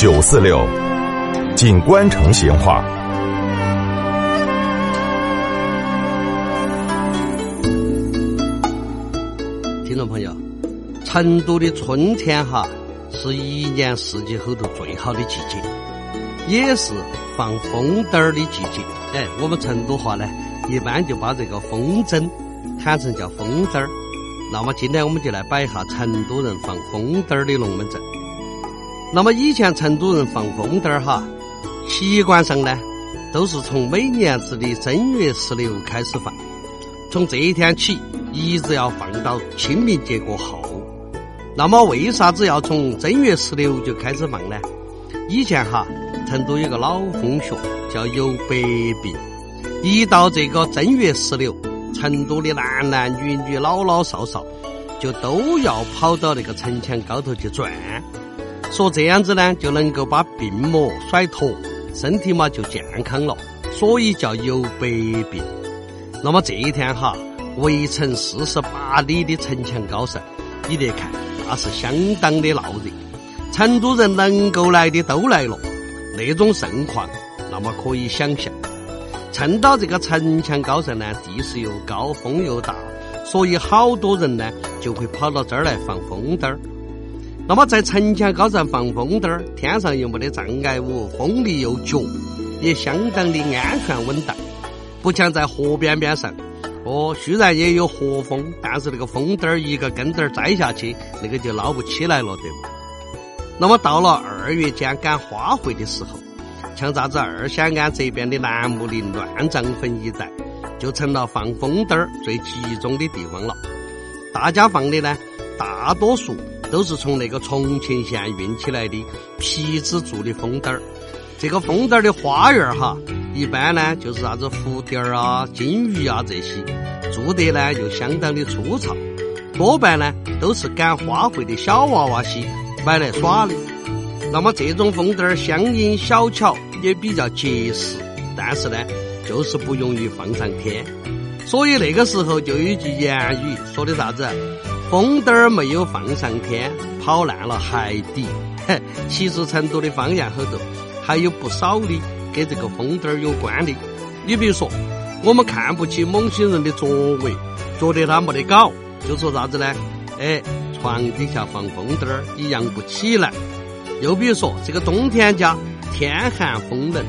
九四六，锦官城闲话。听众朋友，成都的春天哈，是一年四季后头最好的季节，也是放风筝儿的季节。哎，我们成都话呢，一般就把这个风筝喊成叫风筝儿。那么今天我们就来摆一下成都人放风筝儿的龙门阵。那么以前成都人放风筝儿哈，习惯上呢，都是从每年子的正月十六开始放，从这一天起。一直要放到清明节过后。那么为啥子要从正月十六就开始放呢？以前哈，成都有个老风俗叫游百病。一到这个正月十六，成都的男男女女、老老少少，就都要跑到那个城墙高头去转，说这样子呢，就能够把病魔甩脱，身体嘛就健康了，所以叫游百病。那么这一天哈。围城四十八里的城墙高上，你得看，那是相当的闹热。成都人能够来的都来了，那种盛况，那么可以想象。趁到这个城墙高上呢，地势又高，风又大，所以好多人呢就会跑到这儿来放风灯儿。那么在城墙高上放风灯儿，天上又没得障碍物，风力又足，也相当的安全稳当，不像在河边边上。哦，虽然也有河风，但是那个风灯儿一个根灯儿栽下去，那个就捞不起来了，对不？那么到了二月间赶花卉的时候，像啥子二仙庵这边的楠木林、乱葬坟一带，就成了放风灯儿最集中的地方了。大家放的呢，大多数都是从那个重庆县运起来的皮子做的风灯儿。这个风灯儿的花园儿哈。一般呢，就是啥子蝴蝶儿啊、金鱼啊这些，做得呢又相当的粗糙，多半呢都是赶花卉的小娃娃些买来耍的。那么这种风灯儿相应小巧，也比较结实，但是呢，就是不容易放上天。所以那个时候就有一句谚语，说的啥子？风灯儿没有放上天，跑烂了海底。嘿，其实成都的方言后头还有不少的。跟这个风灯儿有关的，你比如说，我们看不起某些人的作为，觉得他没得搞，就说啥子呢？哎，床底下放风灯儿，你扬不起来。又比如说，这个冬天家天寒风冷，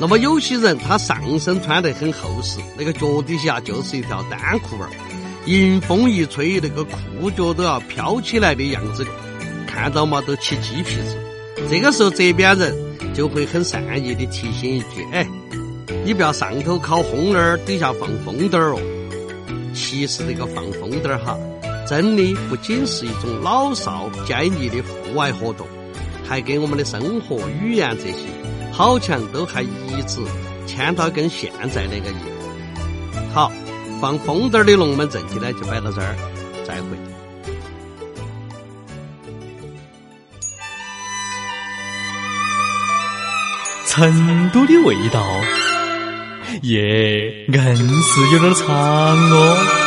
那么有些人他上身穿得很厚实，那个脚底下就是一条单裤儿，迎风一吹，那个裤脚都要飘起来的样子，看到嘛都起鸡皮子。这个时候这边人。就会很善意的提醒一句：“哎，你不要上头烤烘儿，底下放风灯哦。”其实这个放风灯哈，真的不仅是一种老少皆宜的户外活动，还跟我们的生活语言这些好像都还一直牵到跟现在那个一样。好，放风筝的龙门阵今天就摆到这儿，再会。成都的味道，耶，硬是有点长哦。